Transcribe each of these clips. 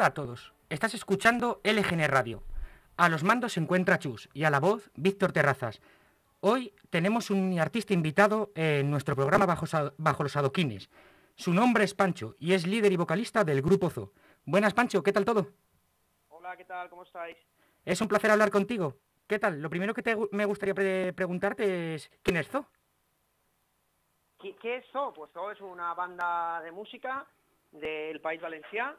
Hola a todos, estás escuchando LGN Radio. A los mandos se encuentra Chus y a la voz Víctor Terrazas. Hoy tenemos un artista invitado en nuestro programa Bajo, Bajo los Adoquines. Su nombre es Pancho y es líder y vocalista del grupo Zo. Buenas Pancho, ¿qué tal todo? Hola, ¿qué tal? ¿Cómo estáis? Es un placer hablar contigo. ¿Qué tal? Lo primero que te, me gustaría preguntarte es, ¿quién es Zo? ¿Qué, es Zo? Pues Zo es una banda de música del país valenciano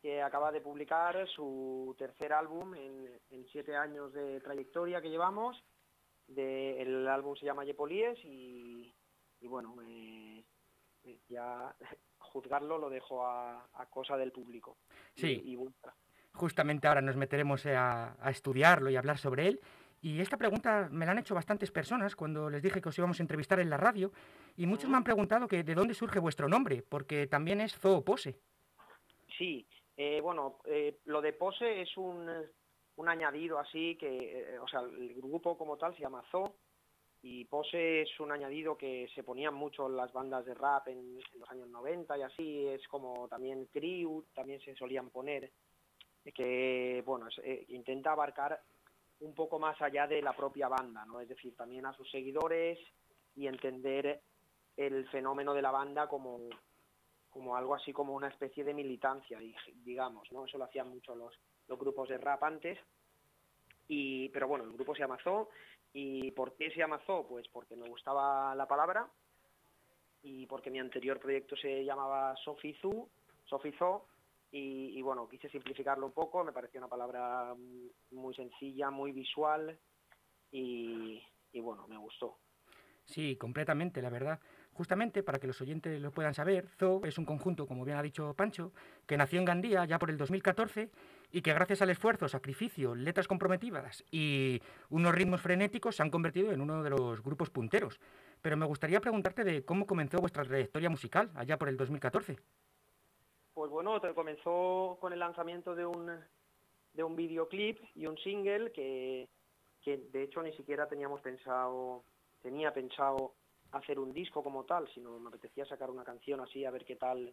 que acaba de publicar su tercer álbum en, siete años de trayectoria que llevamos. el álbum se llama Yepolíes y, bueno, ya juzgarlo lo dejo a, cosa del público. Sí. Justamente ahora nos meteremos a, estudiarlo y hablar sobre él. Y esta pregunta me la han hecho bastantes personas cuando les dije que os íbamos a entrevistar en la radio. Y muchos me han preguntado que de dónde surge vuestro nombre, porque también es Zoopose. Sí, eh, bueno, eh, lo de Pose es un, un añadido así que, eh, o sea, el grupo como tal se llama y Pose es un añadido que se ponían mucho en las bandas de rap en, los años 90 y así, es como también Crew, también se solían poner, que, bueno, intenta abarcar un poco más allá de la propia banda, ¿no? Es decir, también a sus seguidores y entender el fenómeno de la banda como, como algo así como una especie de militancia, digamos, ¿no? Eso lo hacían mucho los, los grupos de rap antes. Y, pero bueno, el grupo se llama Zoo. ¿Y por qué se llama Zoo? Pues porque me gustaba la palabra y porque mi anterior proyecto se llamaba Sofizu, Sofizoo, y, y bueno, quise simplificarlo un poco, me pareció una palabra muy sencilla, muy visual y, y bueno, me gustó. Sí, completamente, la verdad. Justamente para que los oyentes lo puedan saber, Zoo es un conjunto, como bien ha dicho Pancho, que nació en Gandía ya por el 2014 y que gracias al esfuerzo, sacrificio, letras comprometidas y unos ritmos frenéticos se han convertido en uno de los grupos punteros. Pero me gustaría preguntarte de cómo comenzó vuestra trayectoria musical allá por el 2014. Pues bueno, comenzó con el lanzamiento de un, de un videoclip y un single que, que de hecho ni siquiera teníamos pensado, tenía pensado hacer un disco como tal, sino me apetecía sacar una canción así a ver qué tal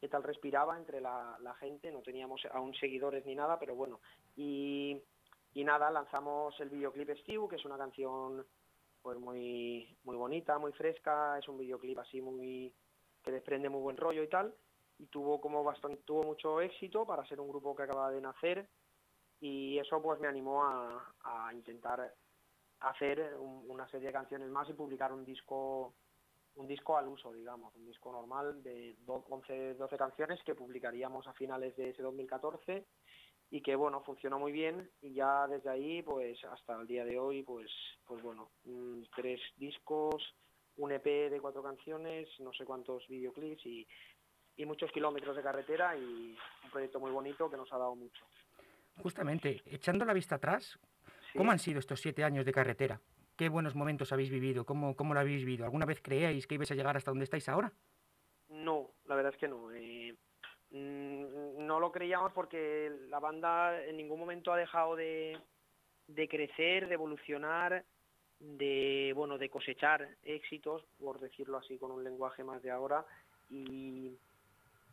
qué tal respiraba entre la, gente, no teníamos aún seguidores ni nada, pero bueno, y, nada, lanzamos el videoclip Steve, que es una canción pues muy muy bonita, muy fresca, es un videoclip así muy que desprende muy buen rollo y tal, y tuvo como bastante tuvo mucho éxito para ser un grupo que acaba de nacer. Y eso pues me animó a, a intentar hacer una serie de canciones más y publicar un disco un disco al uso, digamos, un disco normal de 11, 12 canciones que publicaríamos a finales de ese 2014 y que bueno, funcionó muy bien y ya desde ahí pues hasta el día de hoy pues pues bueno, mm, tres discos, un EP de cuatro canciones, no sé cuántos videoclips y, y muchos kilómetros de carretera y un proyecto muy bonito que nos ha dado mucho. Justamente, echando la vista atrás, ¿Cómo han sido estos siete años de carretera? ¿Qué buenos momentos habéis vivido? ¿Cómo, cómo lo habéis vivido? ¿Alguna vez creíais que ibais a llegar hasta donde estáis ahora? No, la verdad es que no. Eh, mm, no lo creíamos porque la banda en ningún momento ha dejado de, de crecer, de evolucionar, de bueno, de cosechar éxitos, por decirlo así con un lenguaje más de ahora, y,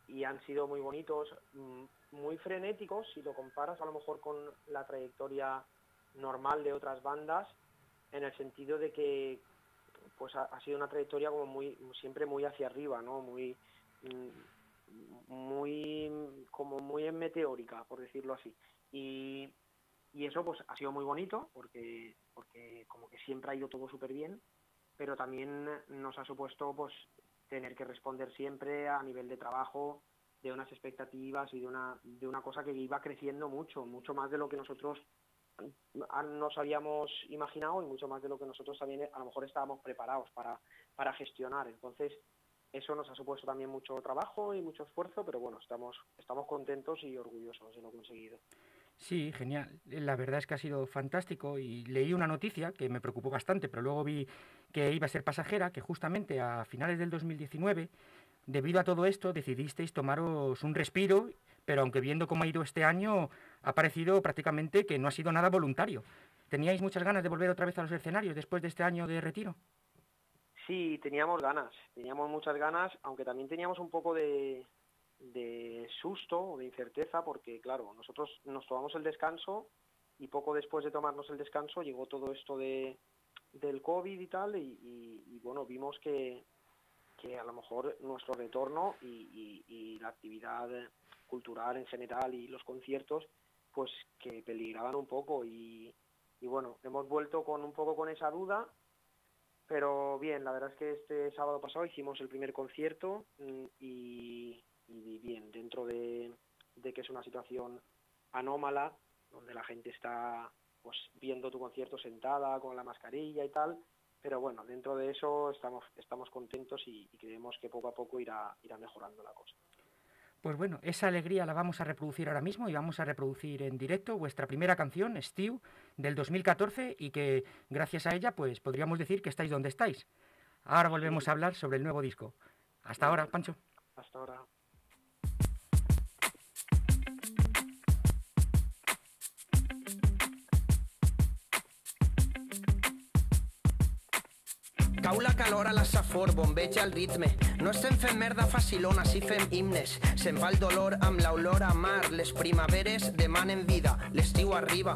y han sido muy bonitos, mm, muy frenéticos, si lo comparas a lo mejor con la trayectoria normal de otras bandas en el sentido de que pues ha, sido una trayectoria como muy siempre muy hacia arriba no muy mm, muy como muy meteórica por decirlo así. Y, y eso pues ha sido muy bonito porque porque como que siempre ha ido todo súper bien pero también nos ha supuesto pues tener que responder siempre a nivel de trabajo de unas expectativas y de una de una cosa que iba creciendo mucho mucho más de lo que nosotros nos habíamos imaginado y mucho más de lo que nosotros también a lo mejor estábamos preparados para, para gestionar. Entonces, eso nos ha supuesto también mucho trabajo y mucho esfuerzo, pero bueno, estamos, estamos contentos y orgullosos de lo conseguido. Sí, genial. La verdad es que ha sido fantástico y leí una noticia que me preocupó bastante, pero luego vi que iba a ser pasajera, que justamente a finales del 2019, debido a todo esto, decidisteis tomaros un respiro, pero aunque viendo cómo ha ido este año, ha parecido prácticamente que no ha sido nada voluntario. ¿Teníais muchas ganas de volver otra vez a los escenarios después de este año de retiro? Sí, teníamos ganas, teníamos muchas ganas, aunque también teníamos un poco de, susto o de incerteza porque, claro, nosotros nos tomamos el descanso y poco después de tomarnos el descanso llegó todo esto de, del COVID y tal y, bueno, vimos que, que, a lo mejor nuestro retorno y, la actividad cultural en general y los conciertos pues que peligraban un poco y, y bueno, hemos vuelto con un poco con esa duda pero bien, la verdad es que este sábado pasado hicimos el primer concierto mm, y, y bien, dentro de, que es una situación anómala, donde la gente está pues viendo tu concierto sentada con la mascarilla y tal, pero bueno, dentro de eso estamos, estamos contentos y, creemos que poco a poco irá, irá mejorando la cosa. Pues bueno, esa alegría la vamos a reproducir ahora mismo y vamos a reproducir en directo vuestra primera canción, Stew, del 2014 y que gracias a ella pues podríamos decir que estáis donde estáis. Ahora volvemos a hablar sobre el nuevo disco. Hasta ahora, Pancho. Hasta ahora. Cau la calor a la safor, bombeja el ritme. No estem fent merda facilona, si fem himnes. Se'n va el dolor amb l'olor a mar. Les primaveres demanen vida, l'estiu arriba.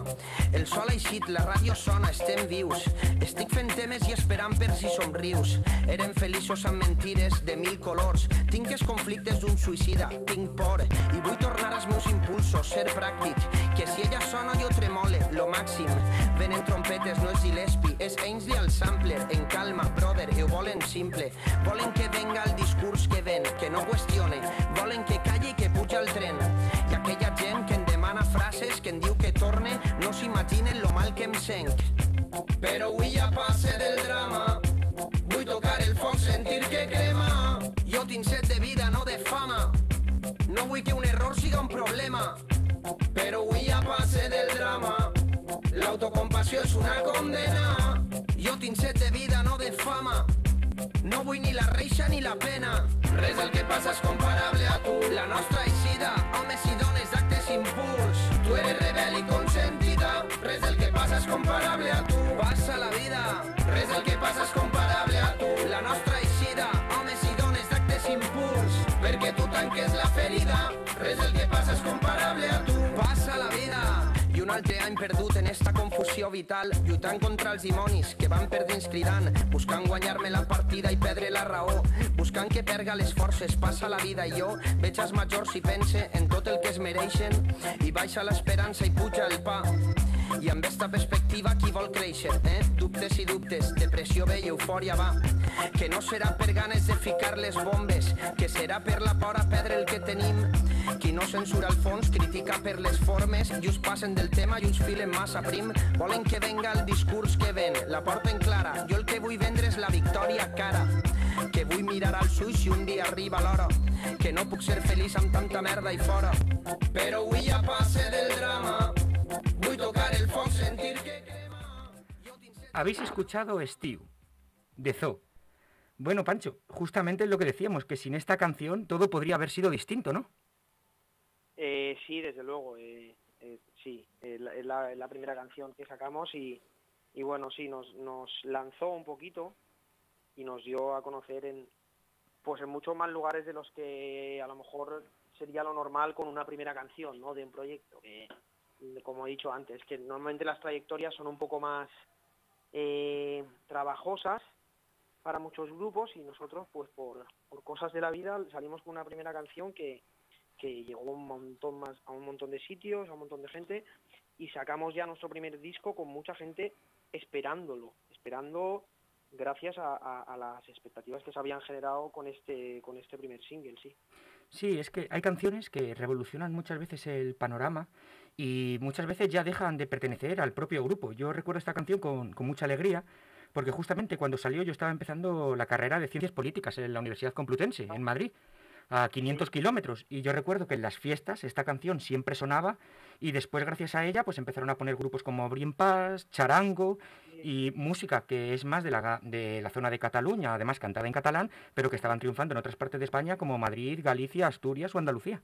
El sol ha eixit, la ràdio sona, estem vius. Estic fent temes i esperant per si somrius. Eren feliços amb mentires de mil colors. Tinc els conflictes d'un suïcida, tinc por. I vull tornar als meus impulsos, ser pràctic. Que si ella sona jo tremole, lo màxim. Venen trompetes, no és Gillespie, és Ainsley al sampler, en calma, brother, ho volen simple. Volen que venga el discurs que ven, que no qüestione. Volen que calli i que puja el tren. I aquella gent que em demana frases, que em diu que torne, no s'imaginen lo mal que em senc. Però avui ja passe del drama. Vull tocar el foc, sentir que crema. Jo tinc set de vida, no de fama. No vull que un error siga un problema. Però avui ja passe del drama. L'autocompassió és una condena. Jo tinc set de vida, no de fama. No vull ni la reixa ni la pena. Res del que passa és comparable a tu. La nostra eixida, homes i dones d'actes impuls. Tu eres rebel i consentida. Res del que passa és comparable a tu. Passa la vida. Res del que passa és comparable a tu. La nostra eixida, homes i dones d'actes impuls. Perquè tu tanques la ferida. Res del que passa és comparable un altre any perdut en esta confusió vital, lluitant contra els dimonis que van perdents cridant, buscant guanyar-me la partida i perdre la raó, buscant que perga les forces, passa la vida i jo veig els majors i pense en tot el que es mereixen i baixa l'esperança i puja el pa. I amb esta perspectiva qui vol créixer, eh? Dubtes i dubtes, depressió ve i eufòria va. Que no serà per ganes de ficar les bombes, que serà per la por a perdre el que tenim. Qui no censura el fons critica per les formes i us passen del tema i us filen massa prim. Volen que venga el discurs que ven, la porta en clara. Jo el que vull vendre és la victòria cara que vull mirar als ulls si un dia arriba l'hora que no puc ser feliç amb tanta merda i fora però avui ja passe Habéis escuchado Steve, de Zoo. Bueno, Pancho, justamente es lo que decíamos, que sin esta canción todo podría haber sido distinto, ¿no? Eh, sí, desde luego. Eh, eh, sí, es la, primera canción que sacamos y, y bueno, sí, nos, nos lanzó un poquito y nos dio a conocer en, pues en muchos más lugares de los que a lo mejor sería lo normal con una primera canción, ¿no? De un proyecto como he dicho antes, que normalmente las trayectorias son un poco más eh, trabajosas para muchos grupos y nosotros, pues por, cosas de la vida, salimos con una primera canción que, que llegó un montón más, a un montón de sitios, a un montón de gente y sacamos ya nuestro primer disco con mucha gente esperándolo, esperando gracias a, a, las expectativas que se habían generado con este con este primer single, sí. Sí, es que hay canciones que revolucionan muchas veces el panorama y muchas veces ya dejan de pertenecer al propio grupo. Yo recuerdo esta canción con, mucha alegría porque justamente cuando salió yo estaba empezando la carrera de Ciencias Políticas en la Universidad Complutense, en Madrid, a 500 kilómetros. Y yo recuerdo que en las fiestas esta canción siempre sonaba y después gracias a ella pues empezaron a poner grupos como Brin Paz, Charango y música que es más de la, de la zona de Cataluña, además cantada en catalán, pero que estaban triunfando en otras partes de España como Madrid, Galicia, Asturias o Andalucía.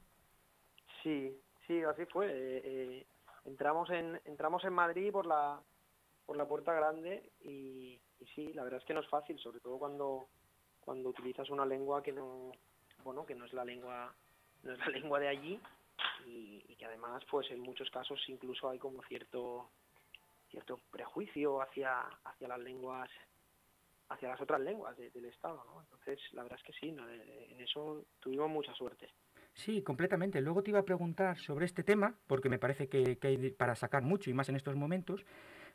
Sí, Sí, así fue. Eh, eh, entramos en entramos en Madrid por la por la puerta grande y, sí, la verdad es que no es fácil, sobre todo cuando cuando utilizas una lengua que no bueno que no es la lengua no es la lengua de allí y, que además pues en muchos casos incluso hay como cierto cierto prejuicio hacia hacia las lenguas hacia las otras lenguas del estado ¿no? entonces la verdad es que sí en eso tuvimos mucha suerte Sí, completamente. Luego te iba a preguntar sobre este tema, porque me parece que, que hay para sacar mucho y más en estos momentos.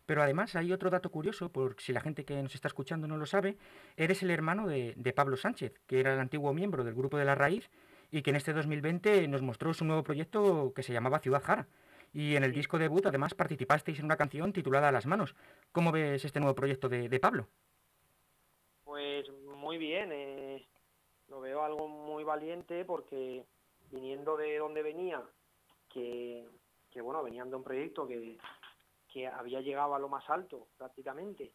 Pero además hay otro dato curioso, por si la gente que nos está escuchando no lo sabe, eres el hermano de, Pablo Sánchez, que era el antiguo miembro del grupo de La Raíz y que en este 2020 nos mostró su nuevo proyecto que se llamaba Ciudad Jara. Y en el disco debut además participasteis en una canción titulada Las Manos. ¿Cómo ves este nuevo proyecto de, Pablo? Pues muy bien, eh, lo veo algo muy valiente porque viniendo de donde venía, que, que bueno, venían de un proyecto que, que había llegado a lo más alto prácticamente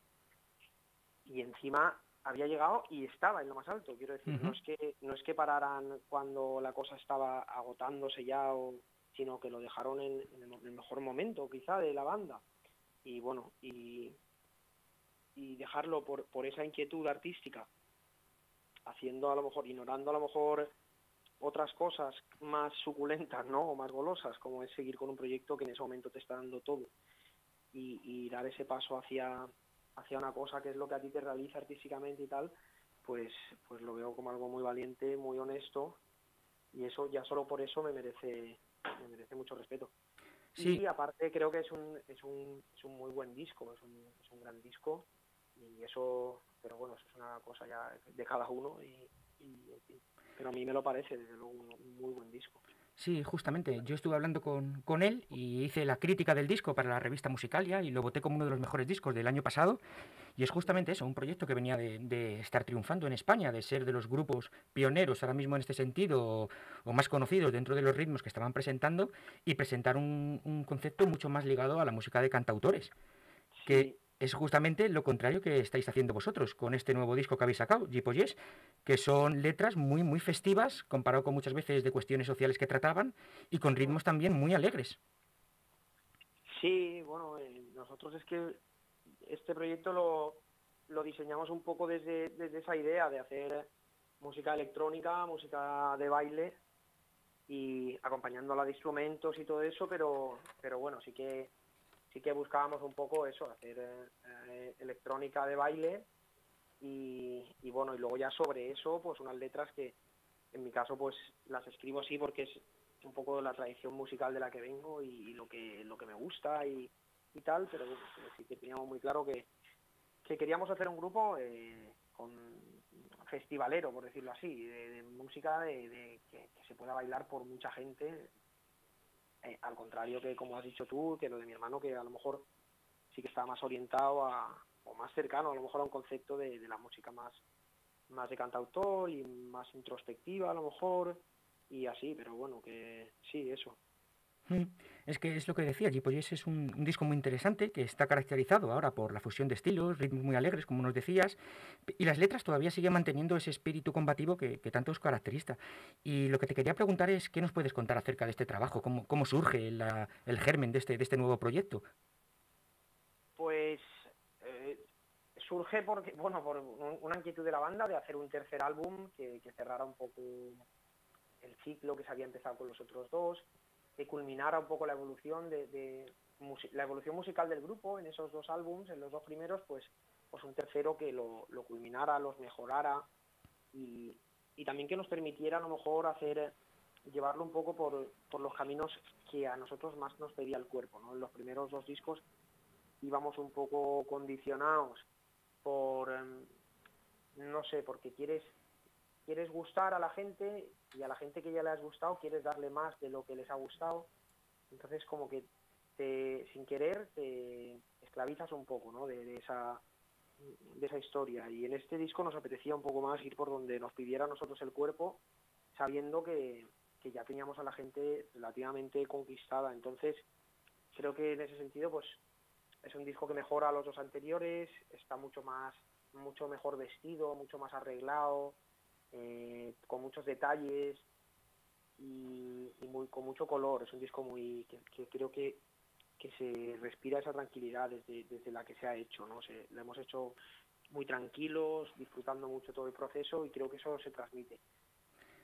y encima había llegado y estaba en lo más alto. Quiero decir no es que no es que pararan cuando la cosa estaba agotándose ya o, sino que lo dejaron en, el mejor momento quizá de la banda. Y bueno y y dejarlo por, por esa inquietud artística haciendo a lo mejor ignorando a lo mejor otras cosas más suculentas no o más golosas como es seguir con un proyecto que en ese momento te está dando todo y, dar ese paso hacia, hacia una cosa que es lo que a ti te realiza artísticamente y tal, pues, pues lo veo como algo muy valiente, muy honesto y eso ya solo por eso me merece, me merece mucho respeto. Sí. Y aparte creo que es un, es un, es un muy buen disco, es un, es un gran disco y eso, pero bueno, eso es una cosa ya de cada uno y, pero a mí me lo parece desde luego un muy buen disco. Sí, justamente. Yo estuve hablando con, con, él y hice la crítica del disco para la revista Musicalia y lo voté como uno de los mejores discos del año pasado. Y es justamente eso, un proyecto que venía de, de estar triunfando en España, de ser de los grupos pioneros ahora mismo en este sentido o, más conocidos dentro de los ritmos que estaban presentando y presentar un, un concepto mucho más ligado a la música de cantautores. Que es justamente lo contrario que estáis haciendo vosotros con este nuevo disco que habéis sacado, Yes, que son letras muy, muy festivas, comparado con muchas veces de cuestiones sociales que trataban, y con ritmos también muy alegres. Sí, bueno, eh, nosotros es que este proyecto lo, lo diseñamos un poco desde, desde esa idea de hacer música electrónica, música de baile, y acompañándola de instrumentos y todo eso, pero, pero bueno, sí que sí que buscábamos un poco eso, hacer eh, electrónica de baile y, bueno, y luego ya sobre eso, pues unas letras que en mi caso pues las escribo así porque es un poco la tradición musical de la que vengo y, lo que lo que me gusta y, tal, pero sí que teníamos muy claro que, que queríamos hacer un grupo eh, con festivalero, por decirlo así, de, música de, que, se pueda bailar por mucha gente eh, al contrario que, como has dicho tú, que lo de mi hermano, que a lo mejor sí que está más orientado a, o más cercano a lo mejor a un concepto de, la música más, más de cantautor y más introspectiva a lo mejor y así, pero bueno, que sí, eso. Mm. Es que es lo que decía, Gipoyes es un, disco muy interesante que está caracterizado ahora por la fusión de estilos, ritmos muy alegres, como nos decías, y las letras todavía siguen manteniendo ese espíritu combativo que, tanto os caracteriza. Y lo que te quería preguntar es, ¿qué nos puedes contar acerca de este trabajo? ¿Cómo, surge el germen de este, de este nuevo proyecto? Pues eh, surge bueno, por una inquietud de la banda de hacer un tercer álbum que cerrara un poco el ciclo que se había empezado con los otros dos que culminara un poco la evolución de, la evolución musical del grupo en esos dos álbums, en los dos primeros, pues, pues un tercero que lo, culminara, los mejorara y, también que nos permitiera a lo mejor hacer llevarlo un poco por, por los caminos que a nosotros más nos pedía el cuerpo. ¿no? En los primeros dos discos íbamos un poco condicionados por, em, no sé, porque quieres quieres gustar a la gente y a la gente que ya le has gustado quieres darle más de lo que les ha gustado. Entonces como que te, sin querer te esclavizas un poco ¿no? de, esa, de esa historia. Y en este disco nos apetecía un poco más ir por donde nos pidiera a nosotros el cuerpo, sabiendo que, que ya teníamos a la gente relativamente conquistada. Entonces creo que en ese sentido pues es un disco que mejora a los dos anteriores, está mucho más mucho mejor vestido, mucho más arreglado, eh, con muchos detalles y, muy, con mucho color. Es un disco muy que, creo que, que se respira esa tranquilidad desde, desde la que se ha hecho. ¿no? Lo hemos hecho muy tranquilos, disfrutando mucho todo el proceso y creo que eso se transmite.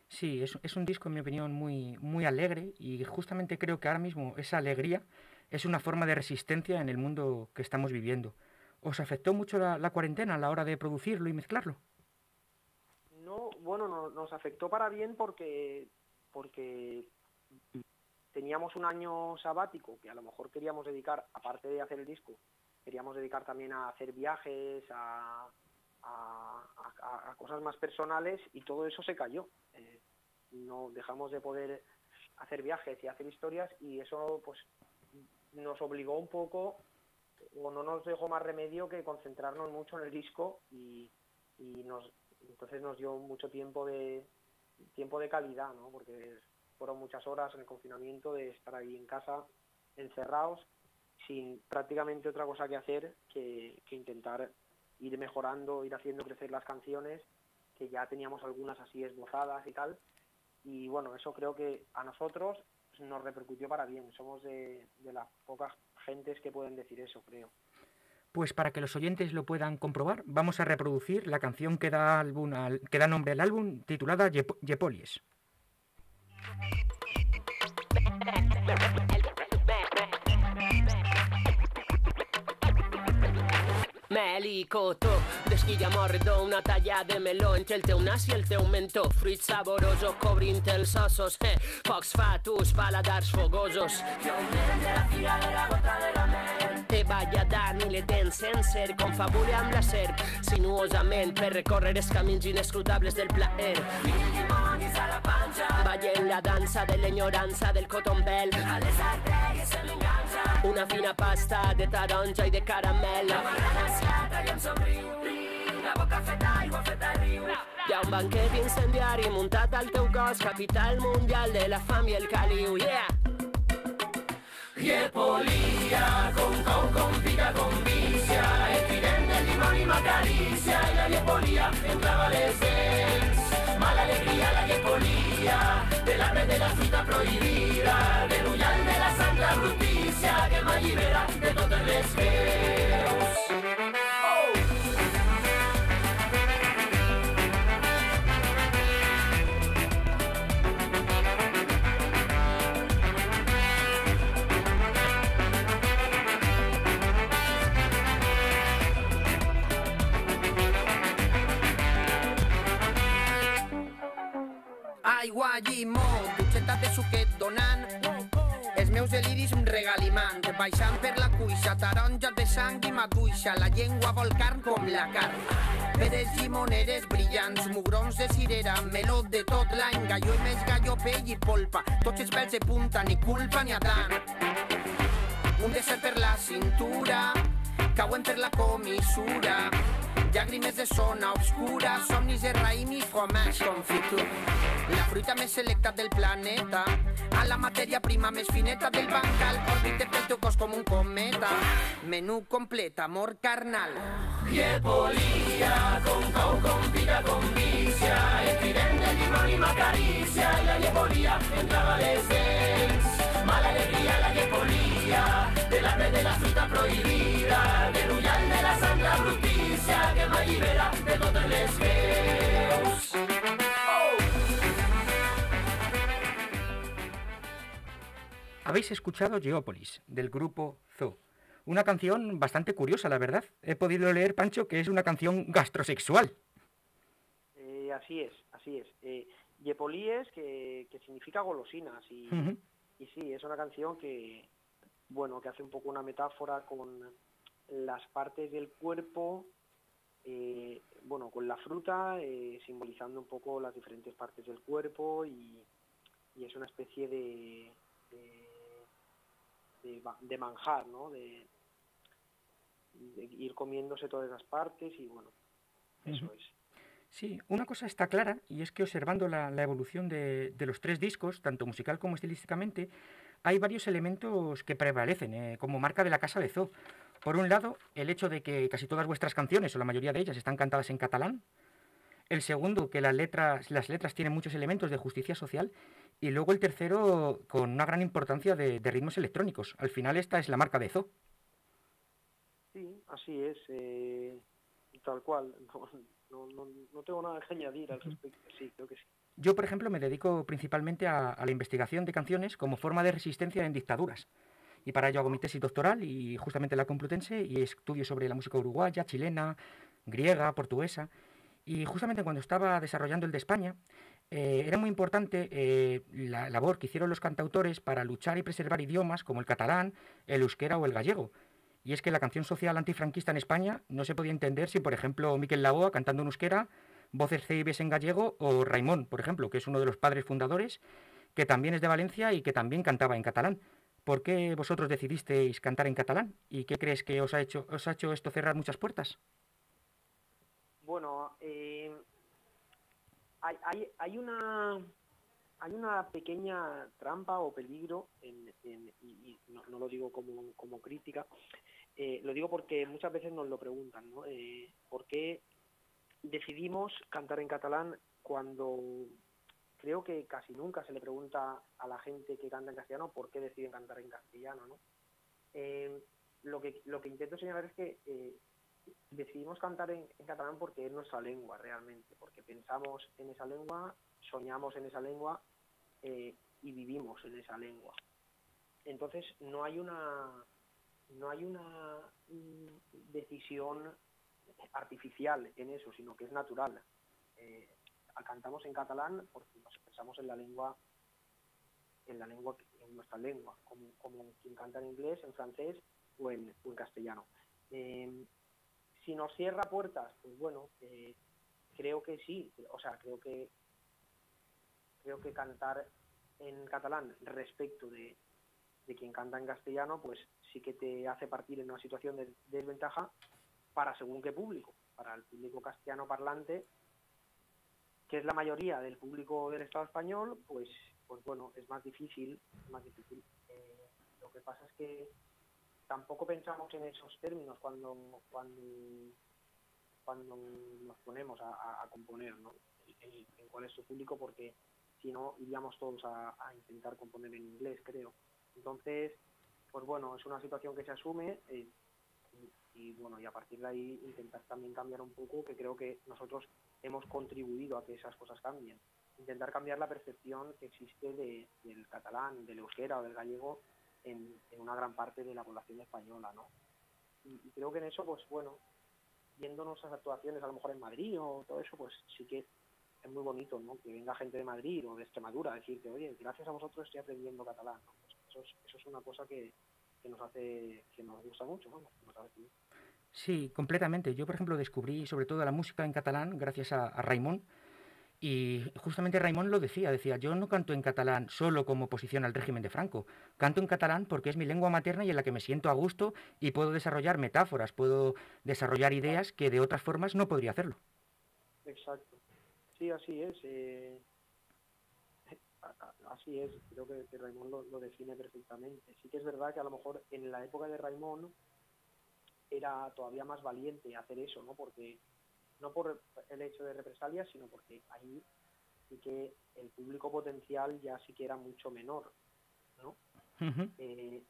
Sí, es, es, un disco, en mi opinión, muy, muy alegre y justamente creo que ahora mismo esa alegría es una forma de resistencia en el mundo que estamos viviendo. ¿Os afectó mucho la cuarentena a la hora de producirlo y mezclarlo? No, bueno, no, nos afectó para bien porque, porque teníamos un año sabático que a lo mejor queríamos dedicar, aparte de hacer el disco, queríamos dedicar también a hacer viajes, a, a, cosas más personales y todo eso se cayó. Eh, no dejamos de poder hacer viajes y hacer historias y eso pues nos obligó un poco o no nos dejó más remedio que concentrarnos mucho en el disco y nos entonces nos dio mucho tiempo de tiempo de calidad, ¿no? Porque fueron muchas horas en el confinamiento de estar ahí en casa encerrados sin prácticamente otra cosa que hacer que, que intentar ir mejorando, ir haciendo crecer las canciones, que ya teníamos algunas así esbozadas y tal. Y bueno, eso creo que a nosotros nos repercutió para bien. Somos de, de las pocas gentes que pueden decir eso, creo. Pues para que los oyentes lo puedan comprobar, vamos a reproducir la canción que da, nombre al álbum, titulada Yep Yepolies. Melicotó, d'esquilla mordo, una talla de meló entre el teu nas i el teu mentó. Fruit saborós cobrint els ossos, eh? Pocs fatus, paladars fogosos. Jo de la fira de la gota de la balla Dan i le dents sencer, confabule amb la serp, sinuosament per recórrer els camins inescrutables del plaer. Mil dimonis a la panxa, ballen la dansa de l'enyorança del cotombel. A les artèries se m'enganxa, una fina pasta de taronja i de caramel. La magrana i em somriu La boca feta aigua, feta riu Hi ha un banquet incendiari muntat al teu cos Capital mundial de la fam i el caliu, yeah! Yepolia, con cau, con pica, con vicia. Epidem del dimoni m'acaricia I la Yepolia entrava a les dents Mala alegria la Yepolia De l'arbre de la fruita prohibida. De l'ullal de la sang, la brutícia Que m'allibera de totes les veus aigua, llimó, dutxeta de suquet donant els meus deliris regalimant baixant per la cuixa, taronja de sang i maduixa la llengua vol carn com la carn. Peres llimoneres brillants mugrons de cirera, meló de tot l'any galló i més galló, pell i polpa. Tots els pèls de punta, ni culpa ni Adán un desert per la cintura cauen per la comissura llàgrimes de zona obscura, somnis de raïm i fromage confitur. La fruita més selecta del planeta, a la matèria prima més fineta del bancal, orbite pel teu cos com un cometa. Menú complet, amor carnal. Yepolia, con cau, con pica, con vicia, epidem de dimoni m'acaricia, i la yepolia entrava a les dents. Mala alegria la yepolia, de l'arbre de la fruita prohibida, brutícia, que m'allibera de totes les veus. Habéis escuchado Geópolis, del grupo Zoo. Una canción bastante curiosa, la verdad. He podido leer, Pancho, que es una canción gastrosexual. Eh, así es, así es. Eh, Yepolíes, que, que significa golosinas. Y, Uh -huh. y sí, es una canción que, bueno, que hace un poco una metáfora con las partes del cuerpo, eh, bueno, con la fruta, eh, simbolizando un poco las diferentes partes del cuerpo y, y es una especie de, de, de, ba- de manjar, ¿no? De, ir comiéndose todas las partes y bueno, eso Ujú. es. Sí, una cosa está clara y es que observando la, la evolución de, de los tres discos, tanto musical como estilísticamente, hay varios elementos que prevalecen eh, como marca de la Casa de Zoo. Por un lado, el hecho de que casi todas vuestras canciones, o la mayoría de ellas, están cantadas en catalán. El segundo, que las letras, las letras tienen muchos elementos de justicia social. Y luego el tercero, con una gran importancia de, de ritmos electrónicos. Al final esta es la marca de Zoo. Sí, así es. eh, Tal cual, no, no, no, tengo nada que añadir al respecto, sí, creo que sí. Yo, por ejemplo, me dedico principalmente a, la investigación de canciones como forma de resistencia en dictaduras. Y para ello hago mi tesis doctoral y justamente la Complutense y estudio sobre la música uruguaya, chilena, griega, portuguesa. Y justamente cuando estaba desarrollando el de España, eh, era muy importante eh, la labor que hicieron los cantautores para luchar y preservar idiomas como el catalán, el euskera o el gallego. Y es que la canción social antifranquista en España no se podía entender sin, por ejemplo, Miquel Laboa cantando en euskera, voces ceibes en gallego o Raimón, por ejemplo, que es uno de los padres fundadores, que también es de Valencia y que también cantaba en catalán. ¿Por qué vosotros decidisteis cantar en catalán? ¿Y qué crees que os ha hecho, os ha hecho esto cerrar muchas puertas? Bueno, eh, hay, hay, una hay una pequeña trampa o peligro, en, y, no, lo digo como, como crítica, eh, lo digo porque muchas veces nos lo preguntan, ¿no? Eh, ¿Por qué decidimos cantar en catalán cuando creo que casi nunca se le pregunta a la gente que canta en castellano por qué deciden cantar en castellano, ¿no? Eh, lo que lo que intento señalar es que eh, decidimos cantar en, catalán porque es nuestra lengua realmente, porque pensamos en esa lengua, soñamos en esa lengua eh, y vivimos en esa lengua. Entonces no hay una no hay una mm, decisión artificial en eso, sino que es natural. Cantamos en catalán porque nos expresamos en la lengua, en la lengua, en nuestra lengua, como, como quien canta en inglés, en francés o en, castellano. Eh, si nos cierra puertas, pues bueno, eh, creo que sí, o sea, creo que creo que cantar en catalán respecto de, de quien canta en castellano, pues sí que te hace partir en una situación de desventaja para según qué público, para el público castellano parlante, que es la mayoría del público del Estado español, pues, pues bueno, es más difícil, más difícil. Eh, lo que pasa es que tampoco pensamos en esos términos cuando cuando cuando nos ponemos a, componer, ¿no? En, cuál es su público, porque si no iríamos todos a, intentar componer en inglés, creo. Entonces, pues bueno, es una situación que se asume. Eh, y bueno, y a partir de ahí intentar también cambiar un poco, que creo que nosotros hemos contribuido a que esas cosas cambien. Intentar cambiar la percepción que existe del catalán, del euskera o del gallego en, una gran parte de la población española, ¿no? Y, creo que en eso, pues bueno, viendo nuestras actuaciones a lo mejor en Madrid o todo eso, pues sí que es muy bonito, ¿no? Que venga gente de Madrid o de Extremadura a decirte, oye, gracias a vosotros estoy aprendiendo catalán, pues eso, es, eso es una cosa que, que nos hace, que nos gusta mucho, ¿no? Sí, completamente. Yo, por ejemplo, descubrí sobre todo la música en catalán gracias a, a Raimón. Y justamente Raimón lo decía, decía, yo no canto en catalán solo como oposición al régimen de Franco, canto en catalán porque es mi lengua materna y en la que me siento a gusto y puedo desarrollar metáforas, puedo desarrollar ideas que de otras formas no podría hacerlo. Exacto. Sí, así es. Eh, así es, creo que, que Raimón lo, define perfectamente. Sí que es verdad que a lo mejor en la época de Raimón era todavía más valiente hacer eso, ¿no? Porque no por el hecho de represalias, sino porque ahí sí que el público potencial ya sí que era mucho menor, ¿no? Eh,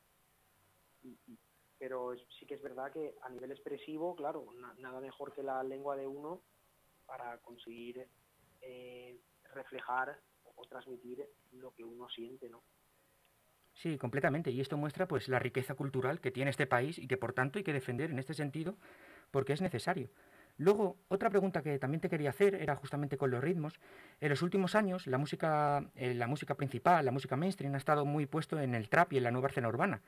pero sí que es verdad que a nivel expresivo, claro, nada mejor que la lengua de uno para conseguir eh, reflejar o transmitir lo que uno siente, ¿no? Sí, completamente. Y esto muestra pues la riqueza cultural que tiene este país y que por tanto hay que defender en este sentido porque es necesario. Luego, otra pregunta que también te quería hacer era justamente con los ritmos. En los últimos años, la música, eh, la música principal, la música mainstream, ha estado muy puesto en el trap y en la nueva escena urbana.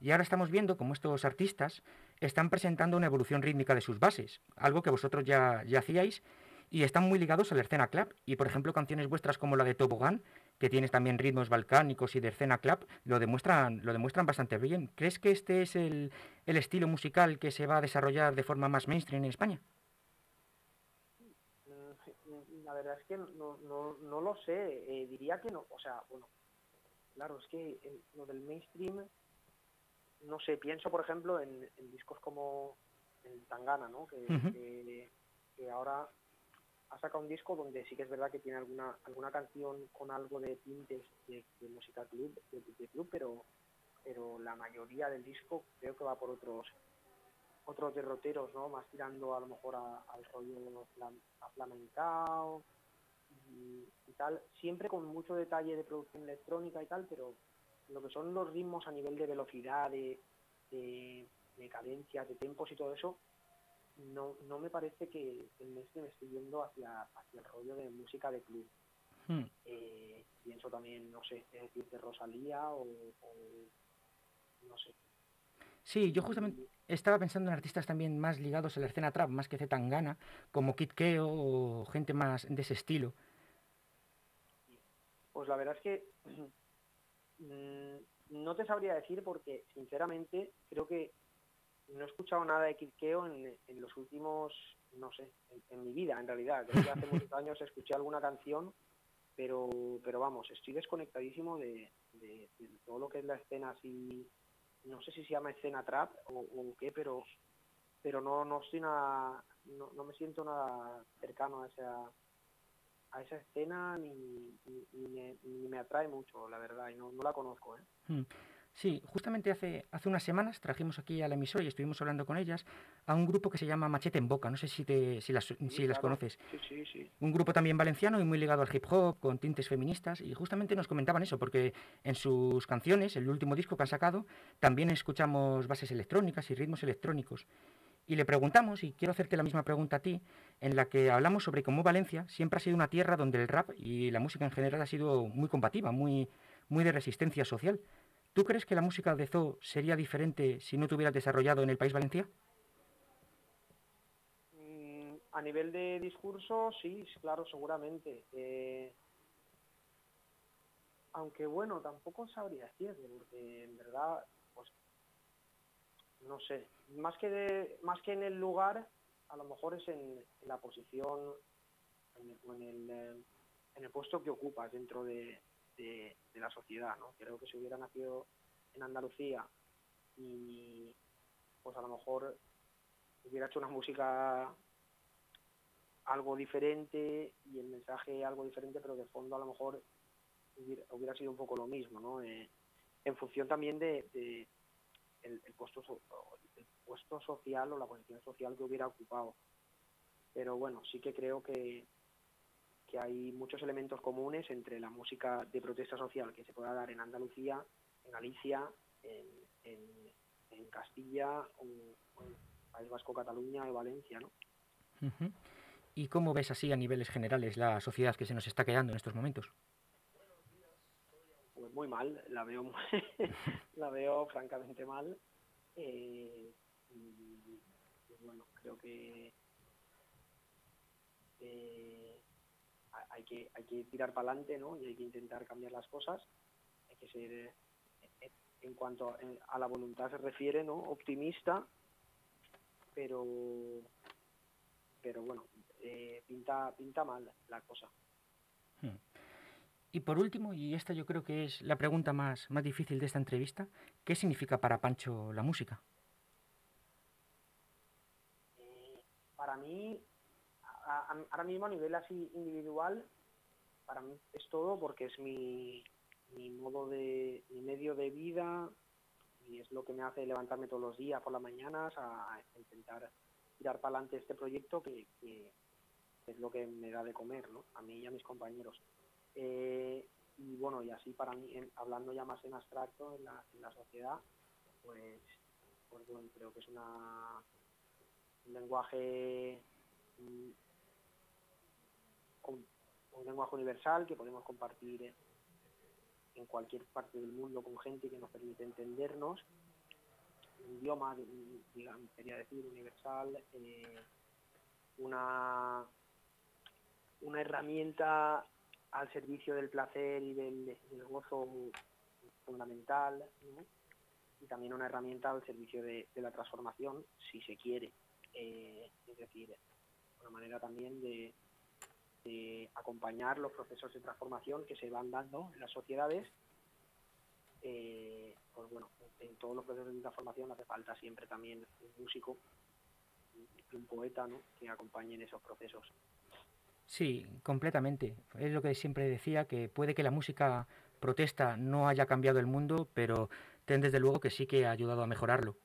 Y ahora estamos viendo cómo estos artistas están presentando una evolución rítmica de sus bases, algo que vosotros ya, hacíais y están muy ligados a la escena club. Y por ejemplo, canciones vuestras como la de Tobogán, que tienes también ritmos balcánicos y de escena club, lo demuestran, lo demuestran bastante bien. ¿Crees que este es el, el estilo musical que se va a desarrollar de forma más mainstream en España? Mm, la verdad es que no, no, no lo sé, eh, diría que no, o sea, bueno, claro, es que lo del mainstream, no sé, pienso por ejemplo en, discos como el Tangana, ¿no? que, que ahora ha sacado un disco donde sí que es verdad que tiene alguna alguna canción con algo de tintes de, música club, de, club, pero pero la mayoría del disco creo que va por otros otros derroteros, ¿no? Más tirando a lo mejor al rollo flamencao y, y, tal, siempre con mucho detalle de producción electrónica y tal, pero lo que son los ritmos a nivel de velocidad, de, de, de cadencias, de tempos y todo eso, no, no me parece que el Messi me esté yendo hacia, hacia el rollo de música de club. Hmm. Eh, pienso también, no sé, es decir, de Rosalía o, no sé. Sí, yo justamente estaba pensando en artistas también más ligados a la escena trap, más que Zetangana, como Kid Keo o gente más de ese estilo. Pues la verdad es que mm, no te sabría decir porque, sinceramente, creo que no he escuchado nada de Kirkeo en, los últimos, no sé, en, mi vida en realidad. Que hace muchos años escuché alguna canción, pero, pero vamos, estoy desconectadísimo de, todo lo que es la escena así, no sé si se llama escena trap o, qué, pero pero no, no estoy nada, no, no me siento nada cercano a esa a esa escena ni, ni, me, ni me atrae mucho, la verdad, y no, no la conozco. ¿eh? Sí, justamente hace, hace unas semanas trajimos aquí a la emisora y estuvimos hablando con ellas a un grupo que se llama Machete en Boca. No sé si, te, si, las, si las conoces. Sí, sí, sí. Un grupo también valenciano y muy ligado al hip hop, con tintes feministas. Y justamente nos comentaban eso, porque en sus canciones, el último disco que han sacado, también escuchamos bases electrónicas y ritmos electrónicos. Y le preguntamos, y quiero hacerte la misma pregunta a ti, en la que hablamos sobre cómo Valencia siempre ha sido una tierra donde el rap y la música en general ha sido muy combativa, muy, muy de resistencia social. ¿Tú crees que la música de Zoo sería diferente si no tuviera desarrollado en el país valenciano? Mm, a nivel de discurso, sí, claro, seguramente. Eh, aunque bueno, tampoco sabría decirlo, porque en verdad, pues, no sé, más que, más que en el lugar, a lo mejor es en, la posición, en el, eh, en el puesto que ocupas dentro de, de, la sociedad, ¿no? Creo que si hubiera nacido en Andalucía y pues a lo mejor hubiera hecho una música algo diferente y el mensaje algo diferente, pero de fondo a lo mejor hubiera, sido un poco lo mismo, ¿no? Eh, en función también de, el, puesto el puesto social o la posición social que hubiera ocupado. Pero bueno, sí que creo que, que hay muchos elementos comunes entre la música de protesta social que se pueda dar en Andalucía, en Galicia, en, Castilla, o, en País Vasco, Cataluña y Valencia, ¿no? ¿Y cómo ves así a niveles generales la sociedad que se nos está quedando en estos momentos? Pues muy mal, la veo, la veo francamente mal. Eh, y, bueno, creo que eh, hay que, hay que tirar para adelante, ¿no? Y hay que intentar cambiar las cosas. Hay que ser, eh, en cuanto a la voluntad se refiere, ¿no? Optimista, pero, pero bueno, eh, pinta, pinta mal la cosa. Hmm. Y por último, y esta yo creo que es la pregunta más, más difícil de esta entrevista, ¿qué significa para Pancho la música? Eh, para mí, ahora mismo a nivel así individual, para mí es todo porque es mi, mi modo de, mi medio de vida y es lo que me hace levantarme todos los días por las mañanas a, intentar tirar para adelante este proyecto que, es lo que me da de comer, ¿no? A mí y a mis compañeros. Eh, y bueno, y así para mí, hablando ya más en abstracto en la, sociedad, pues, pues bueno, creo que es una, un lenguaje un lenguaje universal que podemos compartir en cualquier parte del mundo con gente que nos permite entendernos, un idioma, quería decir, universal, eh, una, una herramienta al servicio del placer y del, gozo fundamental, y también una herramienta al servicio de, la transformación, si se quiere. Eh, es decir, una manera también de, acompañar los procesos de transformación que se van dando en las sociedades. Eh, pues bueno, en todos los procesos de transformación hace falta siempre también un músico un poeta ¿no? que acompañen esos procesos. Sí, completamente. Es lo que siempre decía, que puede que la música protesta no haya cambiado el mundo, pero ten desde luego que sí que ha ayudado a mejorarlo.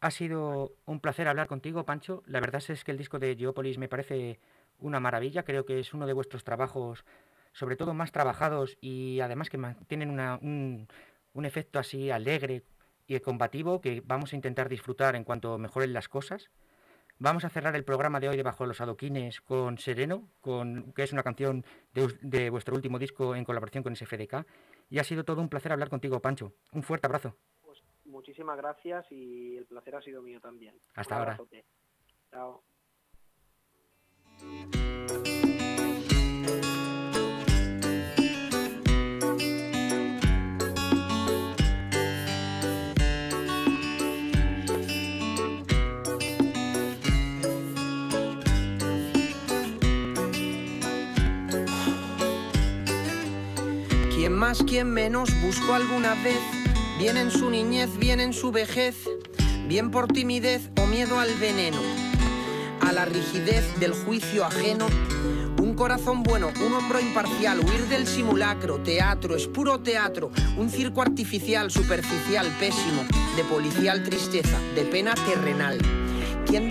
Ha sido un placer hablar contigo, Pancho. La verdad es que el disco de Geopolis me parece una maravilla. Creo que es uno de vuestros trabajos, sobre todo más trabajados y además que tienen un, un efecto así alegre y combativo que vamos a intentar disfrutar en cuanto mejoren las cosas. Vamos a cerrar el programa de hoy debajo los adoquines con Sereno, con, que es una canción de, vuestro último disco en colaboración con SFDK. Y ha sido todo un placer hablar contigo, Pancho. Un fuerte abrazo. Pues muchísimas gracias y el placer ha sido mío también. Hasta ahora. Chao. Más, quien menos, buscó alguna vez, bien en su niñez, bien en su vejez, bien por timidez o miedo al veneno, la rigidez del juicio ajeno. Un corazón bueno, un hombro imparcial, huir del simulacro, teatro, es puro teatro, un circo artificial, superficial, pésimo, de policial tristeza, de pena terrenal.